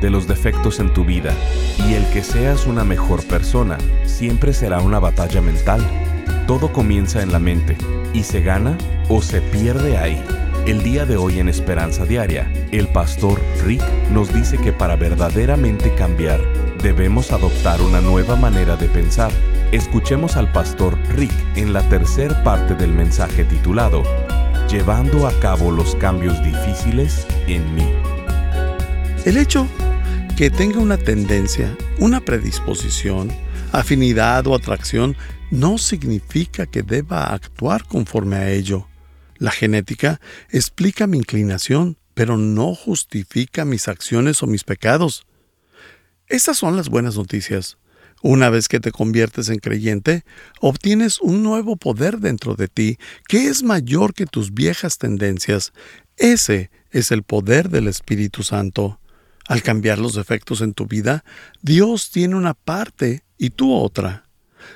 de los defectos en tu vida y el que seas una mejor persona siempre será una batalla mental. Todo comienza en la mente y se gana o se pierde ahí. El día de hoy en Esperanza Diaria, el pastor Rick nos dice que para verdaderamente cambiar debemos adoptar una nueva manera de pensar. Escuchemos al pastor Rick en la tercera parte del mensaje titulado Llevando a cabo los cambios difíciles en mí. El hecho que tenga una tendencia, una predisposición, afinidad o atracción no significa que deba actuar conforme a ello. La genética explica mi inclinación, pero no justifica mis acciones o mis pecados. Estas son las buenas noticias. Una vez que te conviertes en creyente, obtienes un nuevo poder dentro de ti que es mayor que tus viejas tendencias. Ese es el poder del Espíritu Santo. Al cambiar los defectos en tu vida, Dios tiene una parte y tú otra.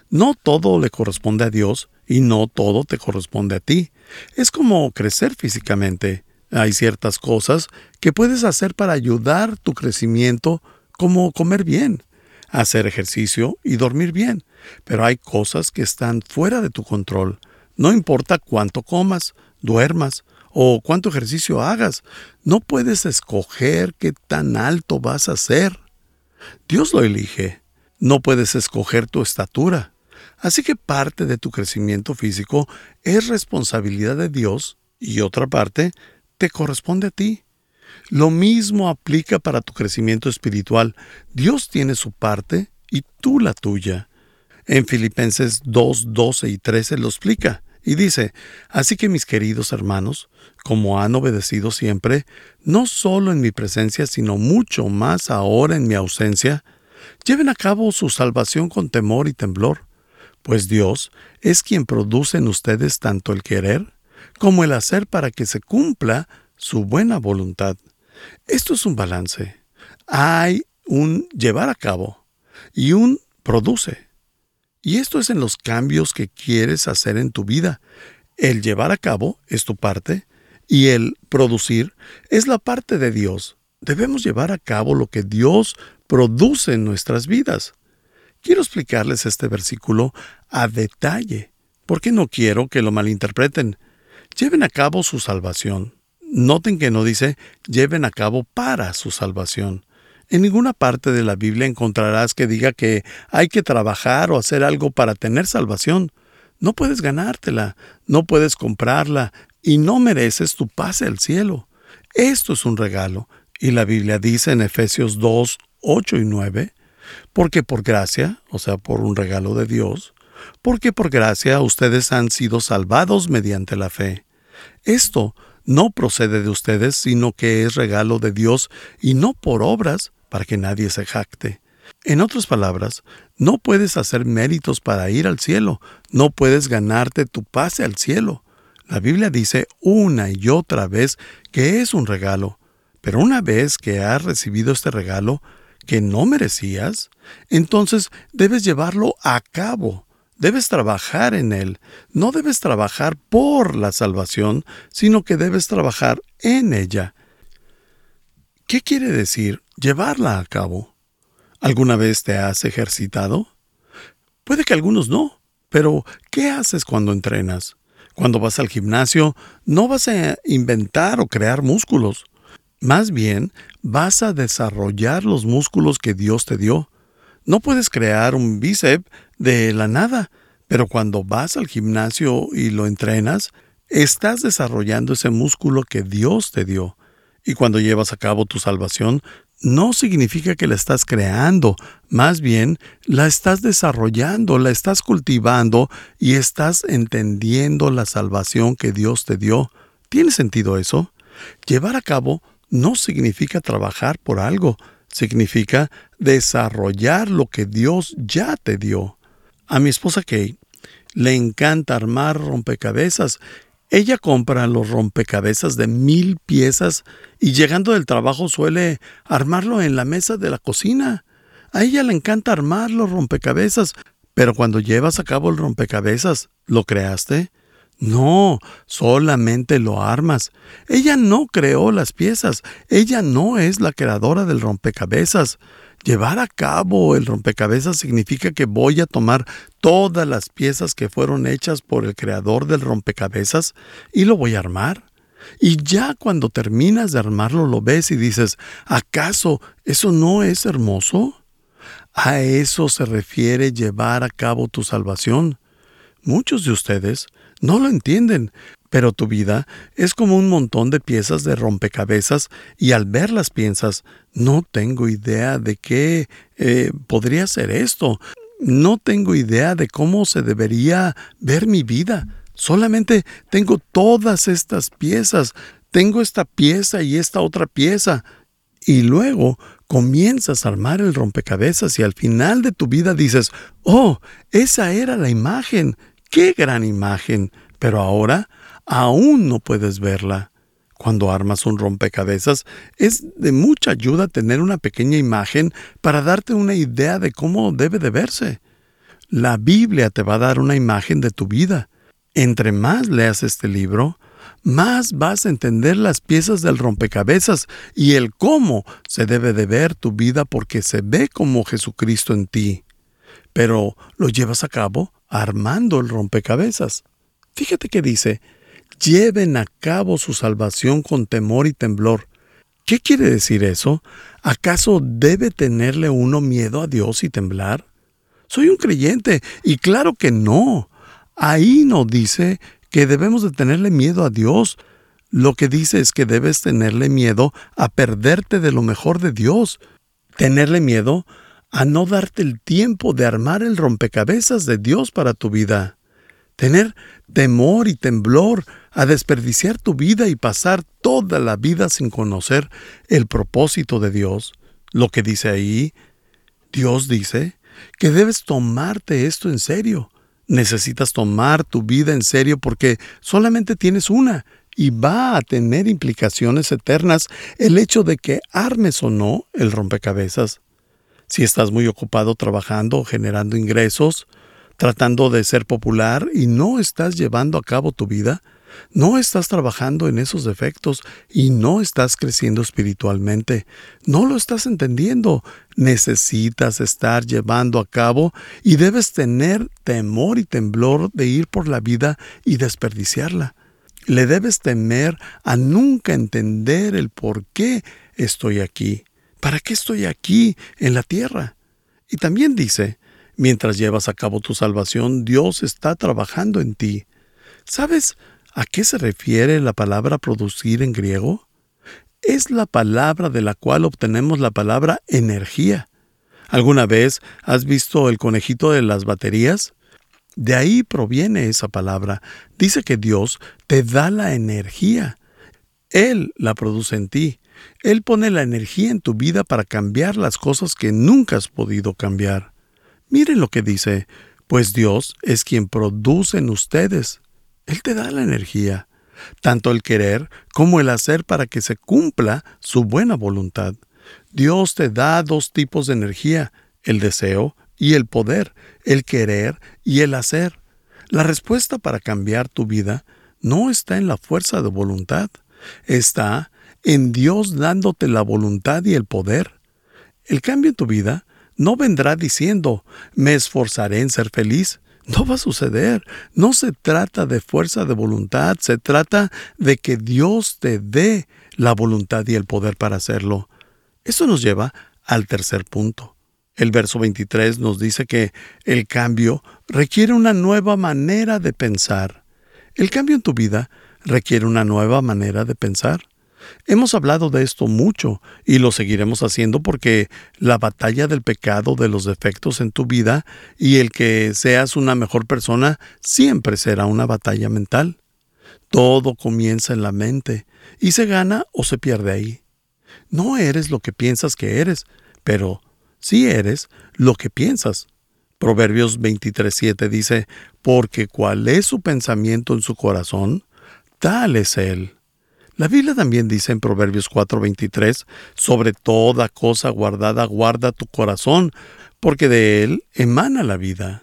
No todo le corresponde a Dios y no todo te corresponde a ti. Es como crecer físicamente. Hay ciertas cosas que puedes hacer para ayudar tu crecimiento, como comer bien, hacer ejercicio y dormir bien. Pero hay cosas que están fuera de tu control. No importa cuánto comas, duermas o cuánto ejercicio hagas. No puedes escoger qué tan alto vas a ser. Dios lo elige. No puedes escoger tu estatura. Así que parte de tu crecimiento físico es responsabilidad de Dios y otra parte te corresponde a ti. Lo mismo aplica para tu crecimiento espiritual. Dios tiene su parte y tú la tuya. En Filipenses 2, 12 y 13 lo explica. Y dice, así que mis queridos hermanos, como han obedecido siempre, no solo en mi presencia, sino mucho más ahora en mi ausencia, lleven a cabo su salvación con temor y temblor, pues Dios es quien produce en ustedes tanto el querer como el hacer para que se cumpla su buena voluntad. Esto es un balance. Hay un llevar a cabo y un produce. Y esto es en los cambios que quieres hacer en tu vida. El llevar a cabo es tu parte y el producir es la parte de Dios. Debemos llevar a cabo lo que Dios produce en nuestras vidas. Quiero explicarles este versículo a detalle, porque no quiero que lo malinterpreten. Lleven a cabo su salvación. Noten que no dice lleven a cabo para su salvación. En ninguna parte de la Biblia encontrarás que diga que hay que trabajar o hacer algo para tener salvación. No puedes ganártela, no puedes comprarla y no mereces tu pase al cielo. Esto es un regalo. Y la Biblia dice en Efesios 2, 8 y 9, porque por gracia, o sea, por un regalo de Dios, porque por gracia ustedes han sido salvados mediante la fe. Esto no procede de ustedes, sino que es regalo de Dios y no por obras, para que nadie se jacte. En otras palabras, no puedes hacer méritos para ir al cielo, no puedes ganarte tu pase al cielo. La Biblia dice una y otra vez que es un regalo, pero una vez que has recibido este regalo que no merecías, entonces debes llevarlo a cabo, debes trabajar en él, no debes trabajar por la salvación, sino que debes trabajar en ella. ¿Qué quiere decir llevarla a cabo. ¿Alguna vez te has ejercitado? Puede que algunos no, pero ¿qué haces cuando entrenas? Cuando vas al gimnasio, no vas a inventar o crear músculos. Más bien, vas a desarrollar los músculos que Dios te dio. No puedes crear un bíceps de la nada, pero cuando vas al gimnasio y lo entrenas, estás desarrollando ese músculo que Dios te dio. Y cuando llevas a cabo tu salvación, no significa que la estás creando, más bien la estás desarrollando, la estás cultivando y estás entendiendo la salvación que Dios te dio. ¿Tiene sentido eso? Llevar a cabo no significa trabajar por algo, significa desarrollar lo que Dios ya te dio. A mi esposa Kate le encanta armar rompecabezas. Ella compra los rompecabezas de mil piezas y llegando del trabajo suele armarlo en la mesa de la cocina. A ella le encanta armar los rompecabezas, pero cuando llevas a cabo el rompecabezas, ¿lo creaste? No, solamente lo armas. Ella no creó las piezas, ella no es la creadora del rompecabezas. Llevar a cabo el rompecabezas significa que voy a tomar todas las piezas que fueron hechas por el creador del rompecabezas y lo voy a armar. Y ya cuando terminas de armarlo lo ves y dices, ¿acaso eso no es hermoso? A eso se refiere llevar a cabo tu salvación. Muchos de ustedes no lo entienden, pero tu vida es como un montón de piezas de rompecabezas y al verlas piensas, no tengo idea de qué eh, podría ser esto, no tengo idea de cómo se debería ver mi vida, solamente tengo todas estas piezas, tengo esta pieza y esta otra pieza, y luego comienzas a armar el rompecabezas y al final de tu vida dices, oh, esa era la imagen, ¡Qué gran imagen! Pero ahora aún no puedes verla. Cuando armas un rompecabezas, es de mucha ayuda tener una pequeña imagen para darte una idea de cómo debe de verse. La Biblia te va a dar una imagen de tu vida. Entre más leas este libro, más vas a entender las piezas del rompecabezas y el cómo se debe de ver tu vida porque se ve como Jesucristo en ti. Pero lo llevas a cabo armando el rompecabezas. Fíjate que dice, lleven a cabo su salvación con temor y temblor. ¿Qué quiere decir eso? ¿Acaso debe tenerle uno miedo a Dios y temblar? Soy un creyente y claro que no. Ahí no dice que debemos de tenerle miedo a Dios. Lo que dice es que debes tenerle miedo a perderte de lo mejor de Dios. Tenerle miedo a no darte el tiempo de armar el rompecabezas de Dios para tu vida. Tener temor y temblor a desperdiciar tu vida y pasar toda la vida sin conocer el propósito de Dios. Lo que dice ahí, Dios dice que debes tomarte esto en serio. Necesitas tomar tu vida en serio porque solamente tienes una y va a tener implicaciones eternas el hecho de que armes o no el rompecabezas si estás muy ocupado trabajando, generando ingresos, tratando de ser popular y no estás llevando a cabo tu vida, no estás trabajando en esos defectos y no estás creciendo espiritualmente. No lo estás entendiendo. Necesitas estar llevando a cabo y debes tener temor y temblor de ir por la vida y desperdiciarla. Le debes temer a nunca entender el por qué estoy aquí. ¿Para qué estoy aquí en la tierra? Y también dice, mientras llevas a cabo tu salvación, Dios está trabajando en ti. ¿Sabes a qué se refiere la palabra producir en griego? Es la palabra de la cual obtenemos la palabra energía. ¿Alguna vez has visto el conejito de las baterías? De ahí proviene esa palabra. Dice que Dios te da la energía. Él la produce en ti. Él pone la energía en tu vida para cambiar las cosas que nunca has podido cambiar. Miren lo que dice, pues Dios es quien produce en ustedes. Él te da la energía, tanto el querer como el hacer para que se cumpla su buena voluntad. Dios te da dos tipos de energía, el deseo y el poder, el querer y el hacer. La respuesta para cambiar tu vida no está en la fuerza de voluntad, está en Dios dándote la voluntad y el poder. El cambio en tu vida no vendrá diciendo, me esforzaré en ser feliz. No va a suceder. No se trata de fuerza de voluntad, se trata de que Dios te dé la voluntad y el poder para hacerlo. Eso nos lleva al tercer punto. El verso 23 nos dice que el cambio requiere una nueva manera de pensar. El cambio en tu vida requiere una nueva manera de pensar. Hemos hablado de esto mucho y lo seguiremos haciendo porque la batalla del pecado, de los defectos en tu vida y el que seas una mejor persona siempre será una batalla mental. Todo comienza en la mente y se gana o se pierde ahí. No eres lo que piensas que eres, pero sí eres lo que piensas. Proverbios 23:7 dice, porque cuál es su pensamiento en su corazón, tal es él. La Biblia también dice en Proverbios 4:23, sobre toda cosa guardada guarda tu corazón, porque de él emana la vida.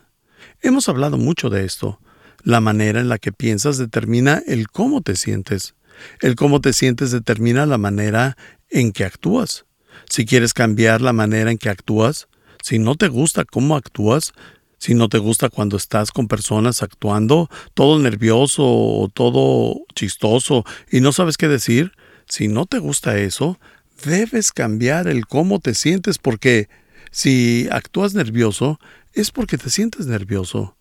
Hemos hablado mucho de esto. La manera en la que piensas determina el cómo te sientes. El cómo te sientes determina la manera en que actúas. Si quieres cambiar la manera en que actúas, si no te gusta cómo actúas, si no te gusta cuando estás con personas actuando todo nervioso o todo chistoso y no sabes qué decir, si no te gusta eso, debes cambiar el cómo te sientes porque si actúas nervioso es porque te sientes nervioso.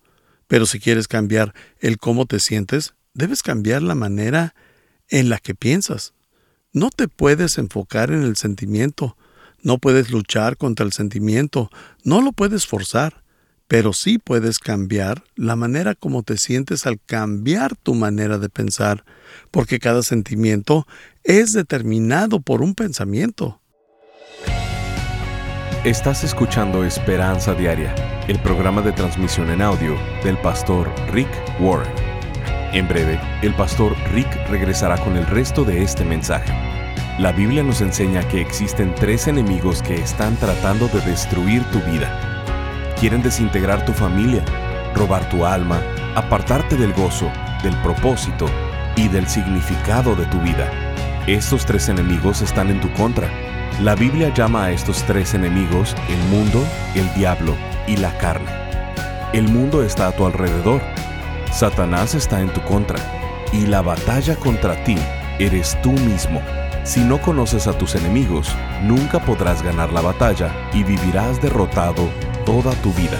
Pero si quieres cambiar el cómo te sientes, debes cambiar la manera en la que piensas. No te puedes enfocar en el sentimiento, no puedes luchar contra el sentimiento, no lo puedes forzar pero sí puedes cambiar la manera como te sientes al cambiar tu manera de pensar, porque cada sentimiento es determinado por un pensamiento. Estás escuchando Esperanza Diaria, el programa de transmisión en audio del pastor Rick Warren. En breve, el pastor Rick regresará con el resto de este mensaje. La Biblia nos enseña que existen tres enemigos que están tratando de destruir tu vida Quieren desintegrar tu familia, robar tu alma, apartarte del gozo, del propósito y del significado de tu vida. Estos tres enemigos están en tu contra. La Biblia llama a estos tres enemigos el mundo, el diablo y la carne. El mundo está a tu alrededor. Satanás está en tu contra. Y la batalla contra ti eres tú mismo. Si no conoces a tus enemigos, nunca podrás ganar la batalla y vivirás derrotado toda tu vida.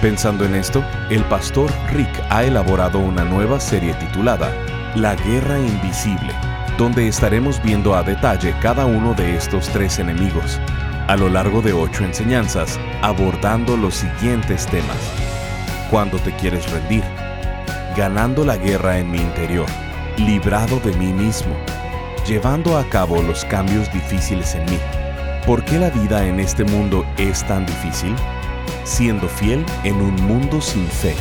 Pensando en esto, el pastor Rick ha elaborado una nueva serie titulada La Guerra Invisible, donde estaremos viendo a detalle cada uno de estos tres enemigos, a lo largo de ocho enseñanzas, abordando los siguientes temas. Cuando te quieres rendir, ganando la guerra en mi interior, librado de mí mismo, llevando a cabo los cambios difíciles en mí. ¿Por qué la vida en este mundo es tan difícil? Siendo fiel en un mundo sin fe,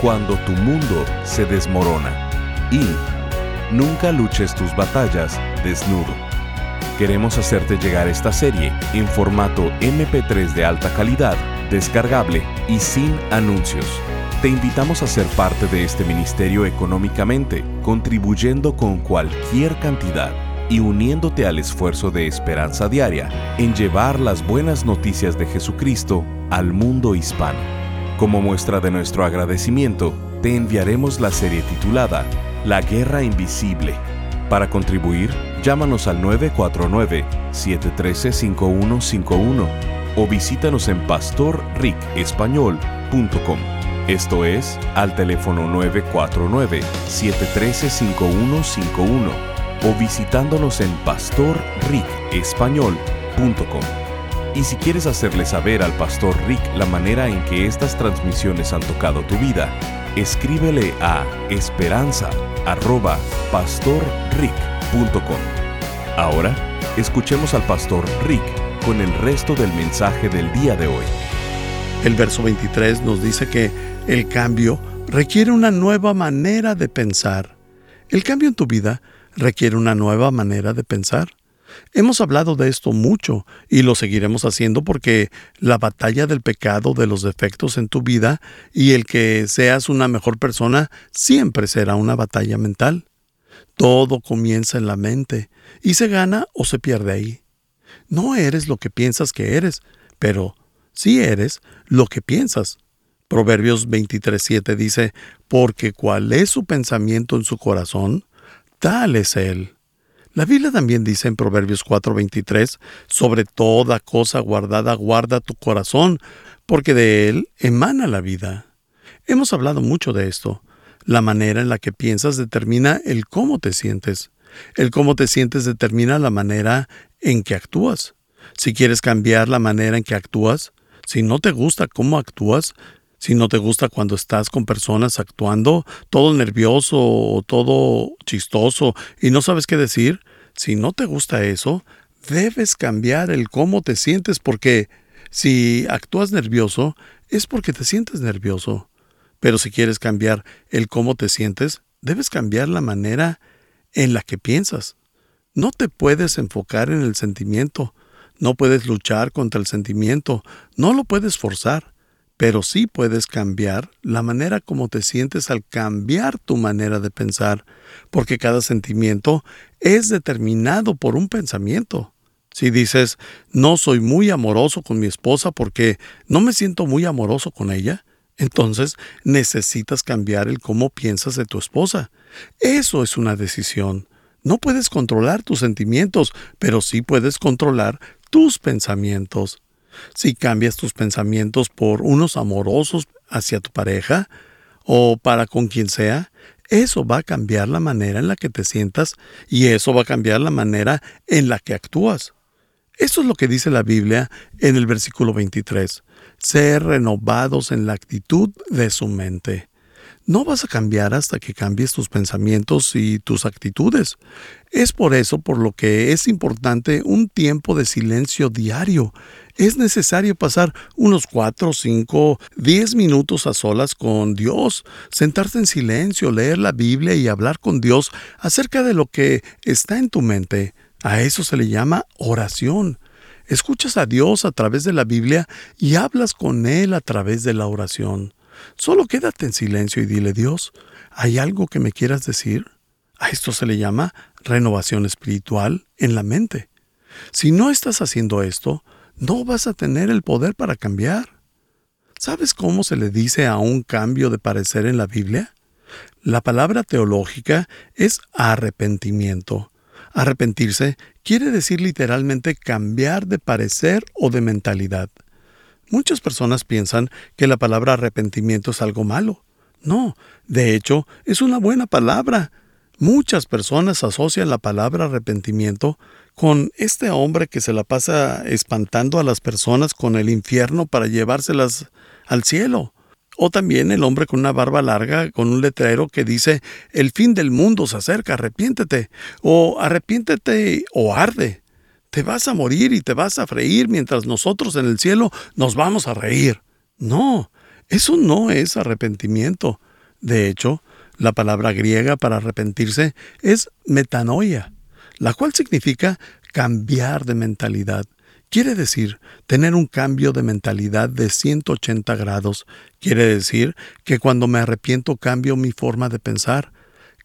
cuando tu mundo se desmorona. Y nunca luches tus batallas desnudo. Queremos hacerte llegar esta serie en formato MP3 de alta calidad, descargable y sin anuncios. Te invitamos a ser parte de este ministerio económicamente, contribuyendo con cualquier cantidad y uniéndote al esfuerzo de esperanza diaria en llevar las buenas noticias de Jesucristo al mundo hispano. Como muestra de nuestro agradecimiento, te enviaremos la serie titulada La Guerra Invisible. Para contribuir, llámanos al 949-713-5151 o visítanos en pastorricespañol.com. Esto es al teléfono 949-713-5151 o visitándonos en pastorricespañol.com. Y si quieres hacerle saber al pastor Rick la manera en que estas transmisiones han tocado tu vida, escríbele a esperanza@pastorrick.com. Ahora, escuchemos al pastor Rick con el resto del mensaje del día de hoy. El verso 23 nos dice que el cambio requiere una nueva manera de pensar. El cambio en tu vida requiere una nueva manera de pensar. Hemos hablado de esto mucho y lo seguiremos haciendo porque la batalla del pecado, de los defectos en tu vida y el que seas una mejor persona siempre será una batalla mental. Todo comienza en la mente y se gana o se pierde ahí. No eres lo que piensas que eres, pero sí eres lo que piensas. Proverbios 23:7 dice, porque cuál es su pensamiento en su corazón, tal es él. La Biblia también dice en Proverbios 4:23, sobre toda cosa guardada guarda tu corazón, porque de él emana la vida. Hemos hablado mucho de esto. La manera en la que piensas determina el cómo te sientes. El cómo te sientes determina la manera en que actúas. Si quieres cambiar la manera en que actúas, si no te gusta cómo actúas, si no te gusta cuando estás con personas actuando todo nervioso o todo chistoso y no sabes qué decir, si no te gusta eso, debes cambiar el cómo te sientes porque si actúas nervioso es porque te sientes nervioso. Pero si quieres cambiar el cómo te sientes, debes cambiar la manera en la que piensas. No te puedes enfocar en el sentimiento, no puedes luchar contra el sentimiento, no lo puedes forzar, pero sí puedes cambiar la manera como te sientes al cambiar tu manera de pensar, porque cada sentimiento es determinado por un pensamiento. Si dices, no soy muy amoroso con mi esposa porque no me siento muy amoroso con ella, entonces necesitas cambiar el cómo piensas de tu esposa. Eso es una decisión. No puedes controlar tus sentimientos, pero sí puedes controlar tus pensamientos. Si cambias tus pensamientos por unos amorosos hacia tu pareja o para con quien sea, eso va a cambiar la manera en la que te sientas y eso va a cambiar la manera en la que actúas. Eso es lo que dice la Biblia en el versículo 23. Ser renovados en la actitud de su mente. No vas a cambiar hasta que cambies tus pensamientos y tus actitudes. Es por eso por lo que es importante un tiempo de silencio diario. Es necesario pasar unos 4, 5, 10 minutos a solas con Dios, sentarte en silencio, leer la Biblia y hablar con Dios acerca de lo que está en tu mente. A eso se le llama oración. Escuchas a Dios a través de la Biblia y hablas con Él a través de la oración. Solo quédate en silencio y dile, Dios, ¿hay algo que me quieras decir? A esto se le llama renovación espiritual en la mente. Si no estás haciendo esto, no vas a tener el poder para cambiar. ¿Sabes cómo se le dice a un cambio de parecer en la Biblia? La palabra teológica es arrepentimiento. Arrepentirse quiere decir literalmente cambiar de parecer o de mentalidad. Muchas personas piensan que la palabra arrepentimiento es algo malo. No, de hecho, es una buena palabra. Muchas personas asocian la palabra arrepentimiento con este hombre que se la pasa espantando a las personas con el infierno para llevárselas al cielo. O también el hombre con una barba larga, con un letrero que dice, el fin del mundo se acerca, arrepiéntete, o arrepiéntete o arde te vas a morir y te vas a freír mientras nosotros en el cielo nos vamos a reír. No, eso no es arrepentimiento. De hecho, la palabra griega para arrepentirse es metanoia, la cual significa cambiar de mentalidad. Quiere decir tener un cambio de mentalidad de 180 grados. Quiere decir que cuando me arrepiento cambio mi forma de pensar,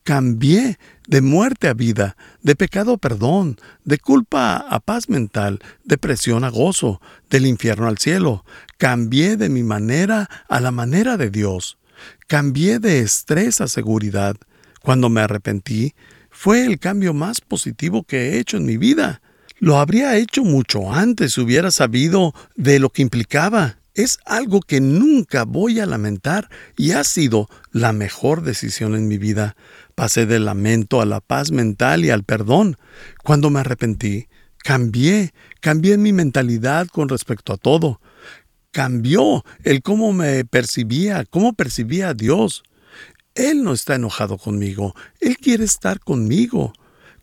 cambié de muerte a vida, de pecado a perdón, de culpa a paz mental, de presión a gozo, del infierno al cielo. Cambié de mi manera a la manera de Dios. Cambié de estrés a seguridad. Cuando me arrepentí, fue el cambio más positivo que he hecho en mi vida. Lo habría hecho mucho antes si hubiera sabido de lo que implicaba es algo que nunca voy a lamentar y ha sido la mejor decisión en mi vida. Pasé del lamento a la paz mental y al perdón. Cuando me arrepentí, cambié, cambié mi mentalidad con respecto a todo. Cambió el cómo me percibía, cómo percibía a Dios. Él no está enojado conmigo, Él quiere estar conmigo.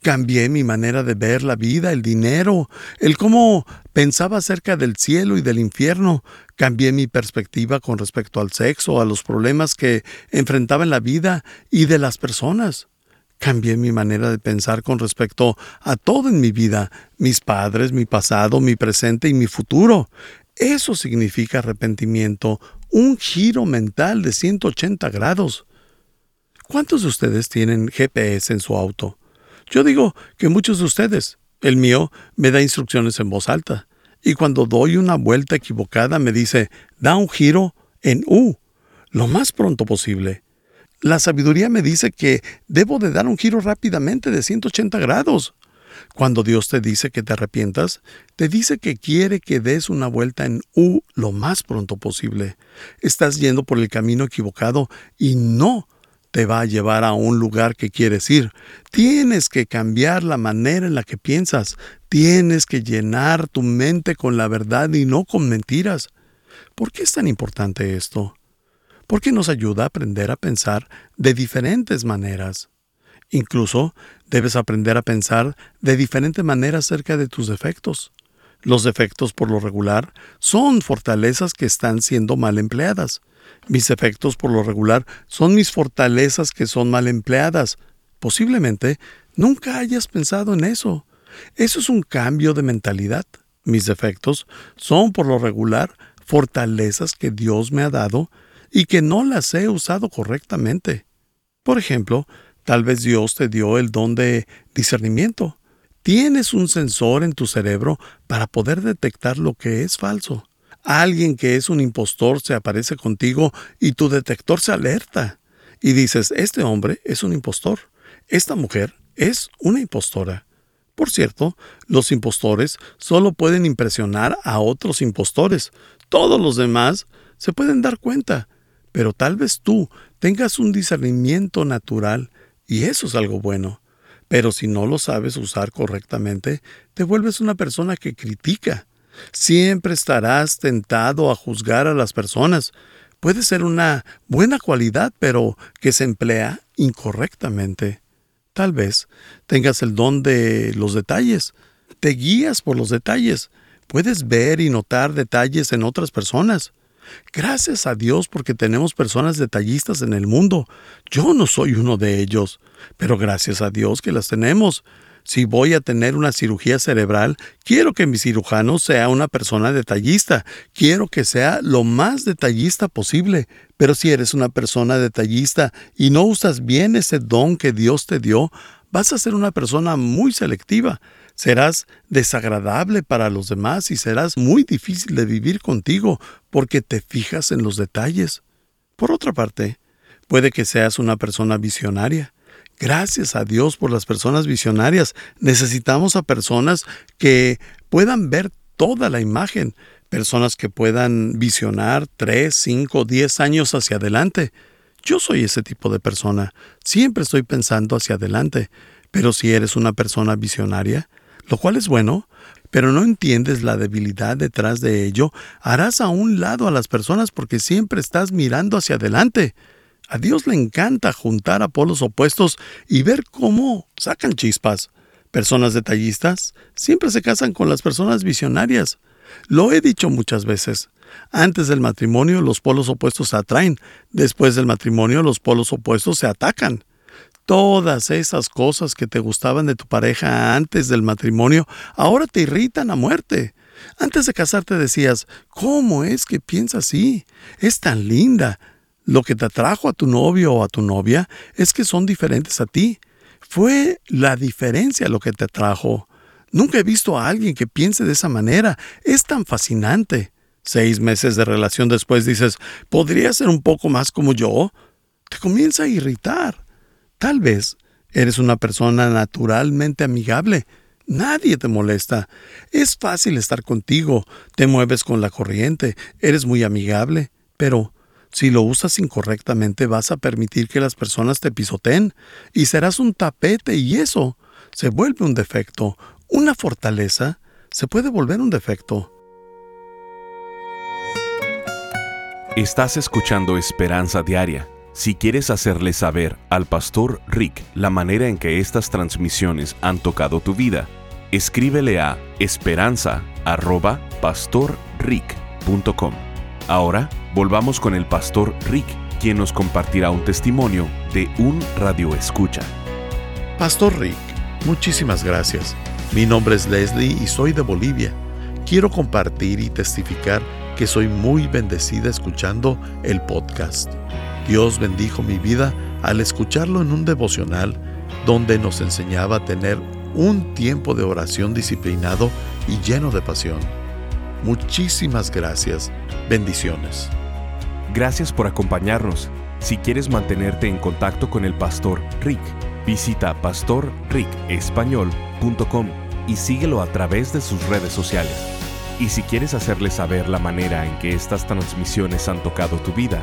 Cambié mi manera de ver la vida, el dinero, el cómo pensaba acerca del cielo y del infierno. Cambié mi perspectiva con respecto al sexo, a los problemas que enfrentaba en la vida y de las personas. Cambié mi manera de pensar con respecto a todo en mi vida, mis padres, mi pasado, mi presente y mi futuro. Eso significa arrepentimiento, un giro mental de 180 grados. ¿Cuántos de ustedes tienen GPS en su auto? Yo digo que muchos de ustedes. El mío me da instrucciones en voz alta. Y cuando doy una vuelta equivocada me dice, da un giro en U, lo más pronto posible. La sabiduría me dice que debo de dar un giro rápidamente de 180 grados. Cuando Dios te dice que te arrepientas, te dice que quiere que des una vuelta en U lo más pronto posible. Estás yendo por el camino equivocado y no te va a llevar a un lugar que quieres ir. Tienes que cambiar la manera en la que piensas. Tienes que llenar tu mente con la verdad y no con mentiras. ¿Por qué es tan importante esto? Porque nos ayuda a aprender a pensar de diferentes maneras. Incluso Debes aprender a pensar de diferente manera acerca de tus defectos. Los defectos, por lo regular, son fortalezas que están siendo mal empleadas. Mis defectos, por lo regular, son mis fortalezas que son mal empleadas. Posiblemente nunca hayas pensado en eso. Eso es un cambio de mentalidad. Mis defectos son, por lo regular, fortalezas que Dios me ha dado y que no las he usado correctamente. Por ejemplo, tal vez Dios te dio el don de discernimiento. Tienes un sensor en tu cerebro para poder detectar lo que es falso. Alguien que es un impostor se aparece contigo y tu detector se alerta. Y dices, este hombre es un impostor. Esta mujer es una impostora. Por cierto, los impostores solo pueden impresionar a otros impostores. Todos los demás se pueden dar cuenta. Pero tal vez tú tengas un discernimiento natural y eso es algo bueno. Pero si no lo sabes usar correctamente, te vuelves una persona que critica. Siempre estarás tentado a juzgar a las personas. Puede ser una buena cualidad, pero que se emplea incorrectamente. Tal vez tengas el don de los detalles. Te guías por los detalles. Puedes ver y notar detalles en otras personas. Gracias a Dios porque tenemos personas detallistas en el mundo. Yo no soy uno de ellos, pero gracias a Dios que las tenemos. Si voy a tener una cirugía cerebral, quiero que mi cirujano sea una persona detallista. Quiero que sea lo más detallista posible. Pero si eres una persona detallista y no usas bien ese don que Dios te dio, vas a ser una persona muy selectiva. Serás desagradable para los demás y serás muy difícil de vivir contigo porque te fijas en los detalles. Por otra parte, puede que seas una persona visionaria. Gracias a Dios por las personas visionarias. Necesitamos a personas que puedan ver toda la imagen, personas que puedan visionar tres, cinco, diez años hacia adelante. Yo soy ese tipo de persona. Siempre estoy pensando hacia adelante. Pero si eres una persona visionaria, lo cual es bueno, pero no entiendes la debilidad detrás de ello, harás a un lado a las personas porque siempre estás mirando hacia adelante. A Dios le encanta juntar a polos opuestos y ver cómo sacan chispas. Personas detallistas siempre se casan con las personas visionarias. Lo he dicho muchas veces. Antes del matrimonio los polos opuestos se atraen, después del matrimonio los polos opuestos se atacan. Todas esas cosas que te gustaban de tu pareja antes del matrimonio ahora te irritan a muerte. Antes de casarte decías, ¿cómo es que piensa así? Es tan linda. Lo que te atrajo a tu novio o a tu novia es que son diferentes a ti. Fue la diferencia lo que te atrajo. Nunca he visto a alguien que piense de esa manera. Es tan fascinante. Seis meses de relación después dices, ¿podría ser un poco más como yo? Te comienza a irritar. Tal vez eres una persona naturalmente amigable. Nadie te molesta. Es fácil estar contigo. Te mueves con la corriente. Eres muy amigable. Pero si lo usas incorrectamente vas a permitir que las personas te pisoteen y serás un tapete y eso se vuelve un defecto. Una fortaleza se puede volver un defecto. Estás escuchando Esperanza Diaria si quieres hacerle saber al pastor Rick la manera en que estas transmisiones han tocado tu vida, escríbele a esperanza@pastorrick.com. Ahora volvamos con el pastor Rick, quien nos compartirá un testimonio de un radio escucha. Pastor Rick, muchísimas gracias. Mi nombre es Leslie y soy de Bolivia. Quiero compartir y testificar que soy muy bendecida escuchando el podcast. Dios bendijo mi vida al escucharlo en un devocional donde nos enseñaba a tener un tiempo de oración disciplinado y lleno de pasión. Muchísimas gracias. Bendiciones. Gracias por acompañarnos. Si quieres mantenerte en contacto con el pastor Rick, visita pastorricespañol.com y síguelo a través de sus redes sociales. Y si quieres hacerle saber la manera en que estas transmisiones han tocado tu vida,